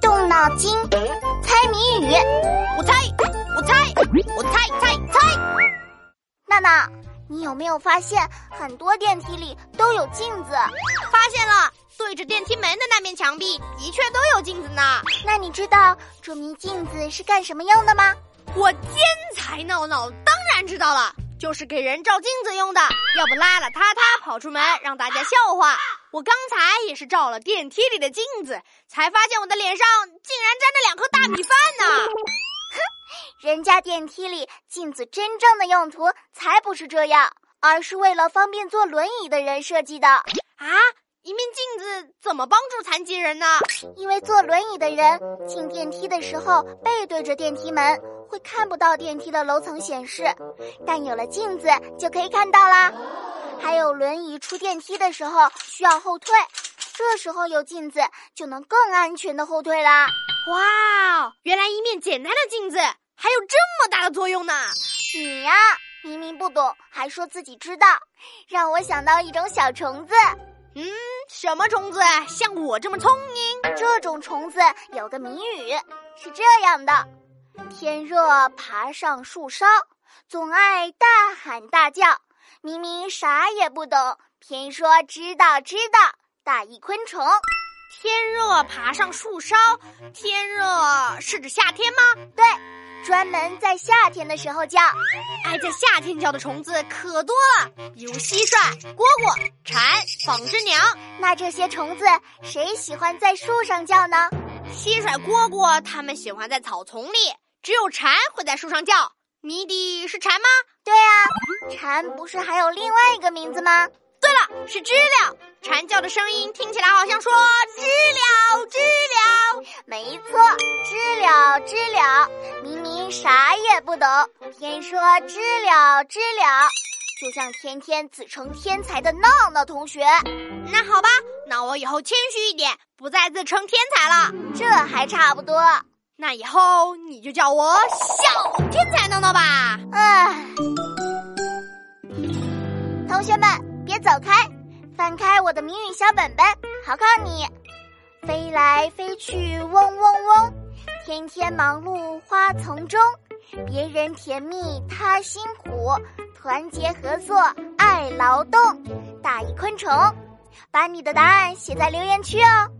动脑筋，猜谜语。我猜，我猜，我猜猜猜。娜娜，你有没有发现很多电梯里都有镜子？发现了，对着电梯门的那面墙壁的确都有镜子呢。那你知道这面镜子是干什么用的吗？我天才闹闹当然知道了，就是给人照镜子用的。要不邋邋遢遢跑出门让大家笑话。我刚才也是照了电梯里的镜子，才发现我的脸上竟然沾着两颗大米饭呢。哼，人家电梯里镜子真正的用途才不是这样，而是为了方便坐轮椅的人设计的。啊，一面镜子怎么帮助残疾人呢？因为坐轮椅的人进电梯的时候背对着电梯门，会看不到电梯的楼层显示，但有了镜子就可以看到啦。还有轮椅出电梯的时候需要后退，这时候有镜子就能更安全的后退啦！哇，原来一面简单的镜子还有这么大的作用呢！你呀，明明不懂还说自己知道，让我想到一种小虫子。嗯，什么虫子？像我这么聪明？这种虫子有个谜语是这样的：天热爬上树梢，总爱大喊大叫。明明啥也不懂，偏说知道知道。大意昆虫，天热爬上树梢，天热是指夏天吗？对，专门在夏天的时候叫。爱在夏天叫的虫子可多了，比如蟋蟀、蝈蝈、蝉、纺织娘。那这些虫子谁喜欢在树上叫呢？蟋蟀、蝈蝈，它们喜欢在草丛里，只有蝉会在树上叫。谜底是蝉吗？对啊，蝉不是还有另外一个名字吗？对了，是知了。蝉叫的声音听起来好像说知了知了。没错，知了知了。明明啥也不懂，偏说知了知了。就像天天自称天才的闹闹同学。那好吧，那我以后谦虚一点，不再自称天才了。这还差不多。那以后你就叫我小天才闹闹吧。同学们别走开，翻开我的谜语小本本，考考你。飞来飞去嗡嗡嗡，天天忙碌花丛中，别人甜蜜他辛苦，团结合作爱劳动。大意昆虫，把你的答案写在留言区哦。